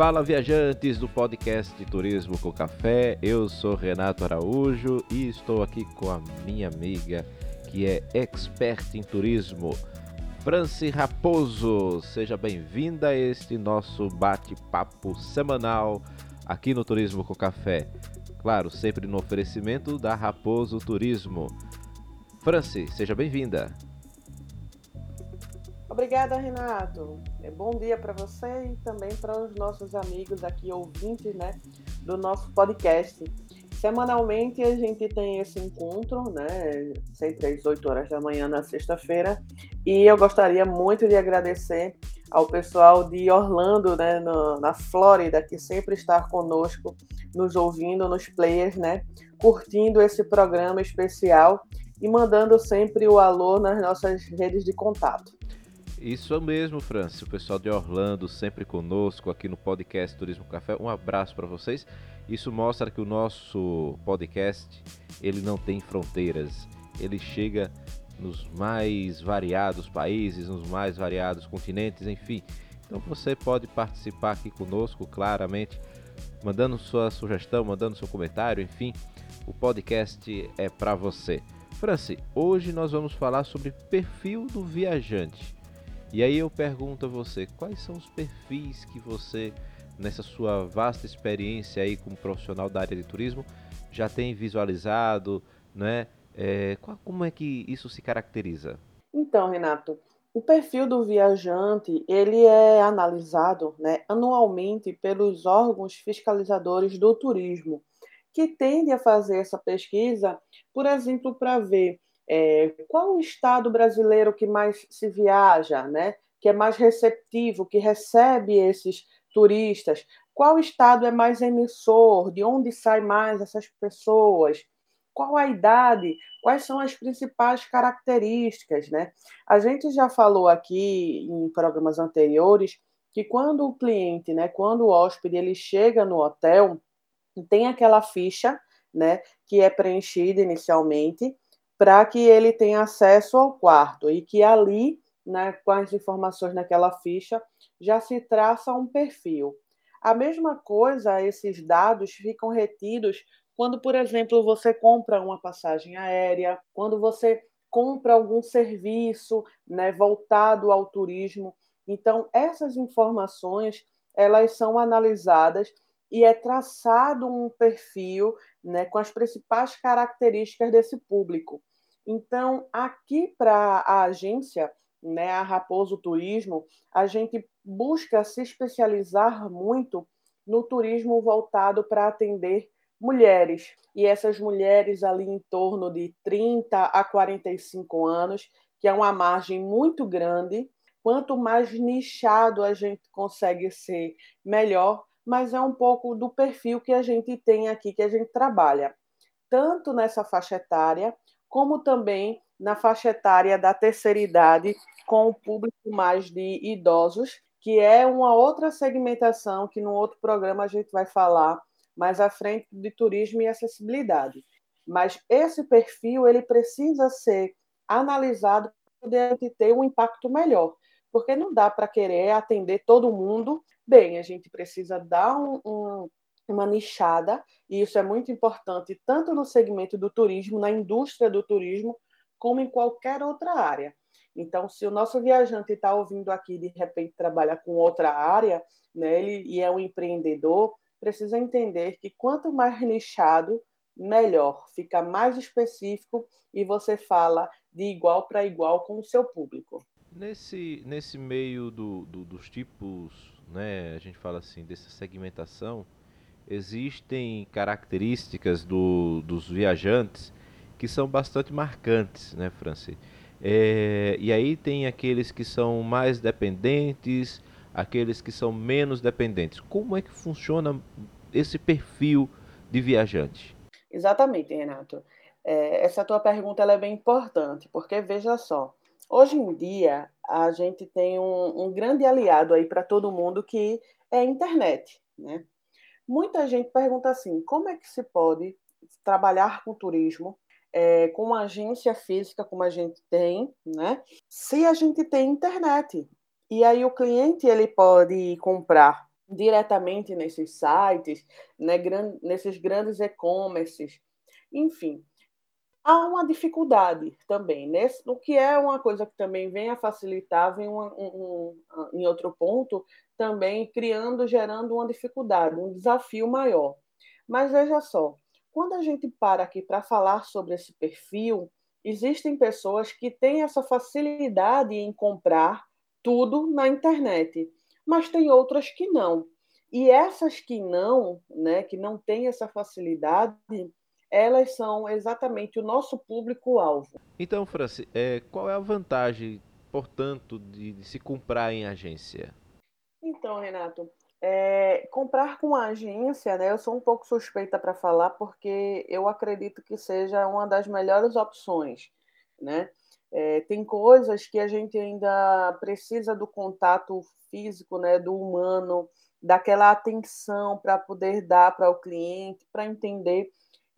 Fala viajantes do podcast Turismo com Café. Eu sou Renato Araújo e estou aqui com a minha amiga que é expert em turismo, Franci Raposo. Seja bem-vinda a este nosso bate-papo semanal aqui no Turismo com Café. Claro, sempre no oferecimento da Raposo Turismo. Franci, seja bem-vinda. Obrigada, Renato. É bom dia para você e também para os nossos amigos aqui, ouvintes né, do nosso podcast. Semanalmente a gente tem esse encontro, né, sempre às 8 horas da manhã na sexta-feira, e eu gostaria muito de agradecer ao pessoal de Orlando, né, no, na Flórida, que sempre está conosco, nos ouvindo nos players, né, curtindo esse programa especial e mandando sempre o alô nas nossas redes de contato. Isso mesmo, Francis. O pessoal de Orlando sempre conosco aqui no podcast Turismo Café. Um abraço para vocês. Isso mostra que o nosso podcast ele não tem fronteiras. Ele chega nos mais variados países, nos mais variados continentes, enfim. Então você pode participar aqui conosco claramente, mandando sua sugestão, mandando seu comentário, enfim. O podcast é para você. Franci, hoje nós vamos falar sobre perfil do viajante. E aí eu pergunto a você, quais são os perfis que você, nessa sua vasta experiência aí como profissional da área de turismo, já tem visualizado, né? É, qual, como é que isso se caracteriza? Então, Renato, o perfil do viajante ele é analisado né, anualmente pelos órgãos fiscalizadores do turismo, que tendem a fazer essa pesquisa, por exemplo, para ver é, qual o estado brasileiro que mais se viaja, né? que é mais receptivo, que recebe esses turistas? Qual estado é mais emissor? De onde saem mais essas pessoas? Qual a idade? Quais são as principais características? Né? A gente já falou aqui em programas anteriores que quando o cliente, né, quando o hóspede ele chega no hotel, tem aquela ficha né, que é preenchida inicialmente para que ele tenha acesso ao quarto e que ali, né, com as informações naquela ficha, já se traça um perfil. A mesma coisa, esses dados ficam retidos quando, por exemplo, você compra uma passagem aérea, quando você compra algum serviço né, voltado ao turismo. Então, essas informações elas são analisadas e é traçado um perfil né, com as principais características desse público. Então, aqui para a agência, né, a Raposo Turismo, a gente busca se especializar muito no turismo voltado para atender mulheres. E essas mulheres ali em torno de 30 a 45 anos, que é uma margem muito grande. Quanto mais nichado a gente consegue ser, melhor, mas é um pouco do perfil que a gente tem aqui, que a gente trabalha, tanto nessa faixa etária, como também na faixa etária da terceira idade, com o público mais de idosos, que é uma outra segmentação que no outro programa a gente vai falar mais à frente de turismo e acessibilidade. Mas esse perfil ele precisa ser analisado para poder ter um impacto melhor, porque não dá para querer atender todo mundo. Bem, a gente precisa dar um, um nichada, e isso é muito importante tanto no segmento do turismo, na indústria do turismo, como em qualquer outra área. Então, se o nosso viajante está ouvindo aqui de repente trabalha com outra área, né, ele, e é um empreendedor, precisa entender que quanto mais nichado, melhor, fica mais específico e você fala de igual para igual com o seu público. Nesse, nesse meio do, do, dos tipos, né, a gente fala assim, dessa segmentação, existem características do, dos viajantes que são bastante marcantes, né, Franci? É, e aí tem aqueles que são mais dependentes, aqueles que são menos dependentes. Como é que funciona esse perfil de viajante? Exatamente, Renato. É, essa tua pergunta é bem importante, porque veja só, hoje em dia a gente tem um, um grande aliado aí para todo mundo que é a internet, né? Muita gente pergunta assim: como é que se pode trabalhar com turismo é, com uma agência física como a gente tem, né? Se a gente tem internet. E aí o cliente ele pode comprar diretamente nesses sites, né, gran, nesses grandes e-commerces. Enfim, há uma dificuldade também, nesse, o que é uma coisa que também vem a facilitar, vem um, um, um, em outro ponto, também criando, gerando uma dificuldade, um desafio maior. Mas veja só, quando a gente para aqui para falar sobre esse perfil, existem pessoas que têm essa facilidade em comprar tudo na internet, mas tem outras que não. E essas que não, né, que não têm essa facilidade, elas são exatamente o nosso público-alvo. Então, Franci, é, qual é a vantagem, portanto, de, de se comprar em agência? Então, Renato, é, comprar com a agência, né, eu sou um pouco suspeita para falar, porque eu acredito que seja uma das melhores opções. Né? É, tem coisas que a gente ainda precisa do contato físico, né, do humano, daquela atenção para poder dar para o cliente, para entender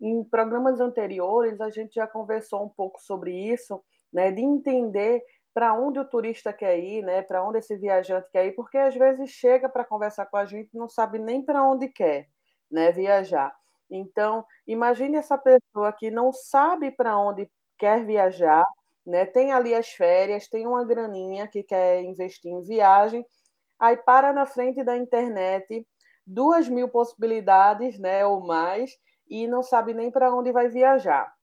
em programas anteriores, a gente já conversou um pouco sobre isso, né, de entender para onde o turista quer ir, né, para onde esse viajante quer ir, porque às vezes chega para conversar com a gente e não sabe nem para onde quer né, viajar. Então, imagine essa pessoa que não sabe para onde quer viajar, né, tem ali as férias, tem uma graninha que quer investir em viagem, aí para na frente da internet, duas mil possibilidades, né, ou mais, e não sabe nem para onde vai viajar.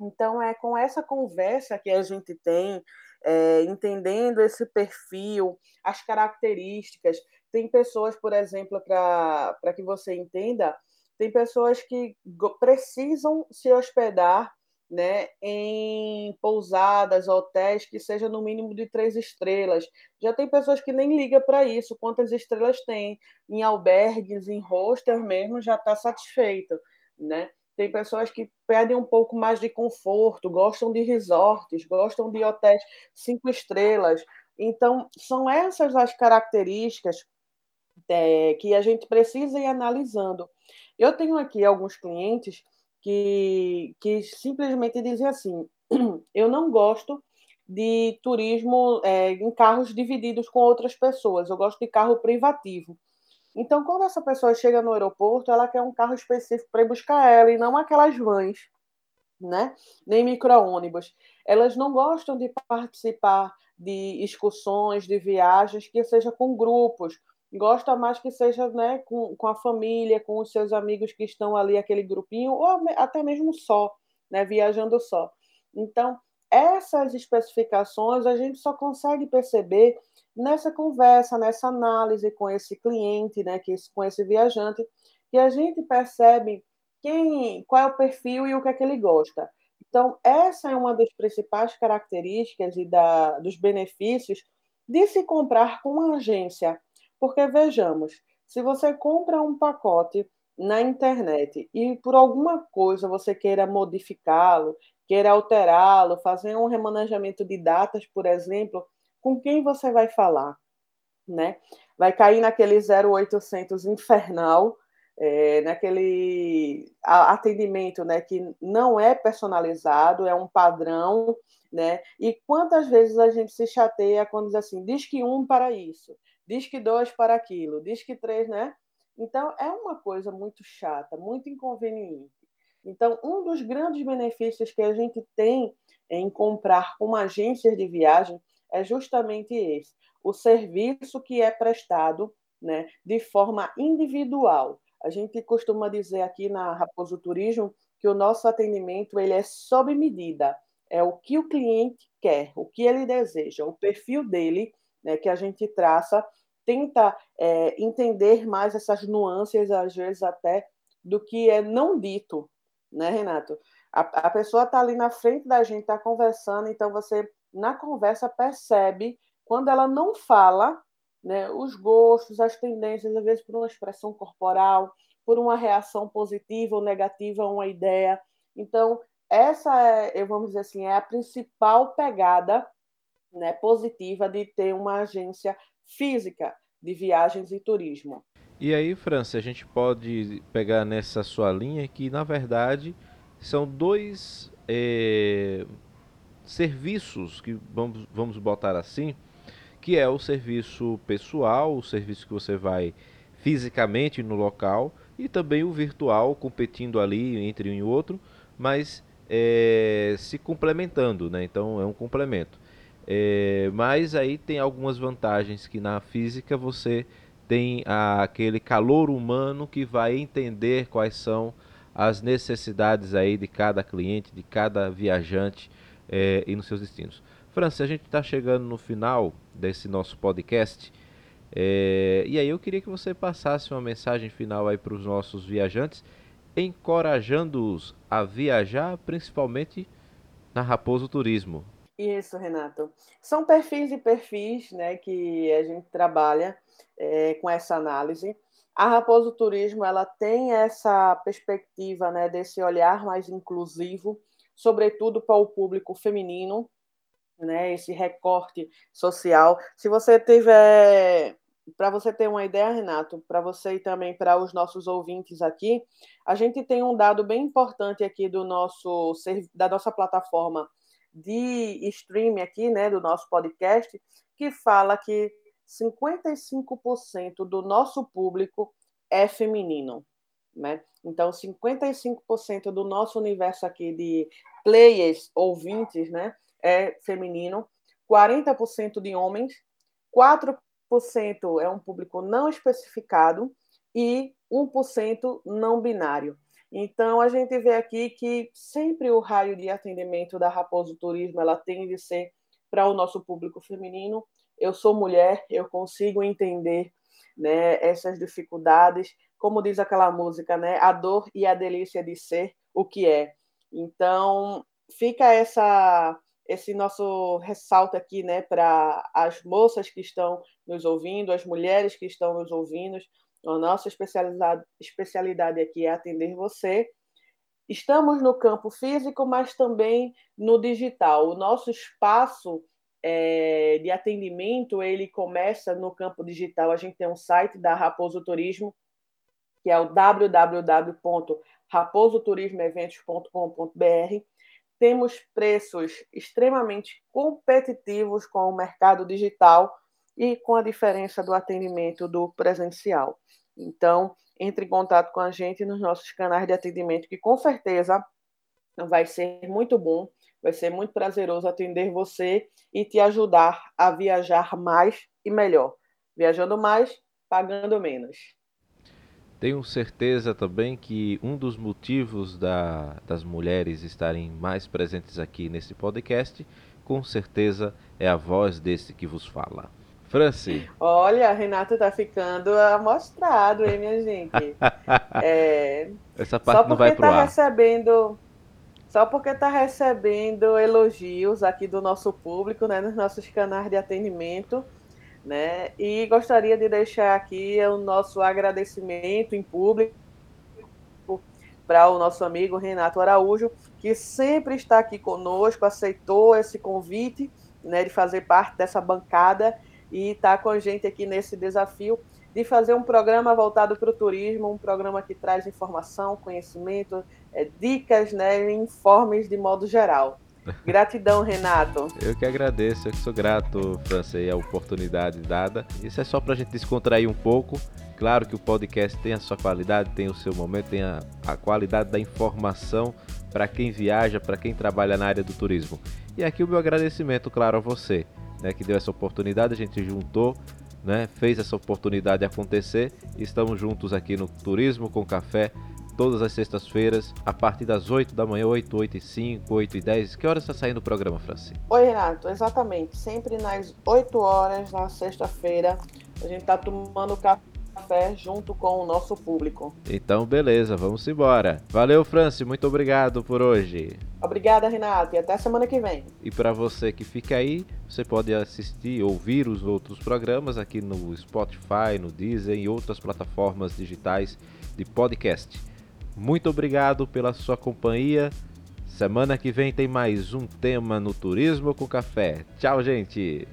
Então, é com essa conversa que a gente tem, é, entendendo esse perfil, as características. Tem pessoas, por exemplo, para que você entenda, tem pessoas que precisam se hospedar né, em pousadas, hotéis que seja no mínimo de três estrelas. Já tem pessoas que nem ligam para isso, quantas estrelas tem. Em albergues, em hostels mesmo, já está satisfeito né? Tem pessoas que pedem um pouco mais de conforto, gostam de resorts, gostam de hotéis cinco estrelas. Então, são essas as características é, que a gente precisa ir analisando. Eu tenho aqui alguns clientes que, que simplesmente dizem assim: eu não gosto de turismo é, em carros divididos com outras pessoas, eu gosto de carro privativo. Então, quando essa pessoa chega no aeroporto, ela quer um carro específico para ir buscar ela e não aquelas vans, né? Nem micro-ônibus. Elas não gostam de participar de excursões, de viagens que seja com grupos. Gosta mais que seja né, com, com a família, com os seus amigos que estão ali, aquele grupinho, ou até mesmo só, né, viajando só. Então, essas especificações a gente só consegue perceber nessa conversa, nessa análise com esse cliente, né, que, com esse viajante, que a gente percebe quem, qual é o perfil e o que é que ele gosta. Então, essa é uma das principais características e da, dos benefícios de se comprar com uma agência. Porque, vejamos, se você compra um pacote na internet e por alguma coisa você queira modificá-lo, queira alterá-lo, fazer um remanejamento de datas, por exemplo, com quem você vai falar, né? Vai cair naquele 0800 infernal, é, naquele atendimento, né, que não é personalizado, é um padrão, né? E quantas vezes a gente se chateia quando diz assim, diz que um para isso, diz que dois para aquilo, diz que três, né? Então é uma coisa muito chata, muito inconveniente. Então, um dos grandes benefícios que a gente tem em comprar com agências de viagem é justamente esse: o serviço que é prestado né, de forma individual. A gente costuma dizer aqui na Raposo Turismo que o nosso atendimento ele é sob medida, é o que o cliente quer, o que ele deseja, o perfil dele, né, que a gente traça, tenta é, entender mais essas nuances, às vezes até, do que é não dito, né, Renato? A, a pessoa está ali na frente da gente, está conversando, então você na conversa percebe quando ela não fala, né, os gostos, as tendências, às vezes por uma expressão corporal, por uma reação positiva ou negativa a uma ideia. Então, essa é, vamos dizer assim, é a principal pegada né, positiva de ter uma agência física de viagens e turismo. E aí, França, a gente pode pegar nessa sua linha que, na verdade, são dois é, serviços que vamos, vamos botar assim, que é o serviço pessoal, o serviço que você vai fisicamente no local e também o virtual competindo ali entre um e outro, mas é, se complementando, né? Então é um complemento. É, mas aí tem algumas vantagens que na física você tem a, aquele calor humano que vai entender quais são as necessidades aí de cada cliente, de cada viajante é, e nos seus destinos. França, a gente está chegando no final desse nosso podcast é, e aí eu queria que você passasse uma mensagem final aí para os nossos viajantes, encorajando-os a viajar, principalmente na Raposo Turismo. Isso, Renato. São perfis e perfis né, que a gente trabalha é, com essa análise. A Raposo Turismo ela tem essa perspectiva né, desse olhar mais inclusivo, sobretudo para o público feminino, né, esse recorte social. Se você tiver, para você ter uma ideia, Renato, para você e também para os nossos ouvintes aqui, a gente tem um dado bem importante aqui do nosso da nossa plataforma de streaming aqui, né, do nosso podcast, que fala que 55% do nosso público é feminino, né? Então, 55% do nosso universo aqui de players, ouvintes, né, é feminino, 40% de homens, 4% é um público não especificado e 1% não binário. Então, a gente vê aqui que sempre o raio de atendimento da Raposo Turismo ela tende a ser para o nosso público feminino. Eu sou mulher, eu consigo entender né, essas dificuldades, como diz aquela música, né, a dor e a delícia de ser o que é. Então, fica essa esse nosso ressalto aqui, né, para as moças que estão nos ouvindo, as mulheres que estão nos ouvindo, a nossa especialidade, aqui é atender você. Estamos no campo físico, mas também no digital. O nosso espaço é, de atendimento ele começa no campo digital. A gente tem um site da Raposo Turismo, que é o www.raposoturismoeventos.com.br. Temos preços extremamente competitivos com o mercado digital e com a diferença do atendimento do presencial. Então, entre em contato com a gente nos nossos canais de atendimento, que com certeza vai ser muito bom, vai ser muito prazeroso atender você e te ajudar a viajar mais e melhor. Viajando mais, pagando menos. Tenho certeza também que um dos motivos da, das mulheres estarem mais presentes aqui nesse podcast, com certeza, é a voz desse que vos fala. Franci. Olha, Renato tá ficando amostrado, hein, minha gente? É, Essa parte não vai pro tá ar. recebendo só porque está recebendo elogios aqui do nosso público, né, nos nossos canais de atendimento, né? E gostaria de deixar aqui o nosso agradecimento em público para o nosso amigo Renato Araújo, que sempre está aqui conosco, aceitou esse convite, né, de fazer parte dessa bancada e está com a gente aqui nesse desafio de fazer um programa voltado para o turismo, um programa que traz informação, conhecimento, é, dicas, né, informes de modo geral. Gratidão, Renato. Eu que agradeço, eu que sou grato, Francei, a oportunidade dada. Isso é só para a gente descontrair um pouco. Claro que o podcast tem a sua qualidade, tem o seu momento, tem a, a qualidade da informação para quem viaja, para quem trabalha na área do turismo. E aqui o meu agradecimento, claro, a você né, que deu essa oportunidade, a gente juntou, né, fez essa oportunidade acontecer estamos juntos aqui no Turismo com Café todas as sextas-feiras, a partir das 8 da manhã, 8, 8 e 5, 8 e 10. Que horas está saindo o programa, Franci? Oi, Renato, exatamente. Sempre nas 8 horas, na sexta-feira, a gente está tomando café junto com o nosso público. Então, beleza, vamos embora. Valeu, Franci, muito obrigado por hoje. Obrigada, Renato, e até semana que vem. E para você que fica aí, você pode assistir, ouvir os outros programas aqui no Spotify, no Deezer e outras plataformas digitais de podcast. Muito obrigado pela sua companhia. Semana que vem tem mais um tema no Turismo com Café. Tchau, gente!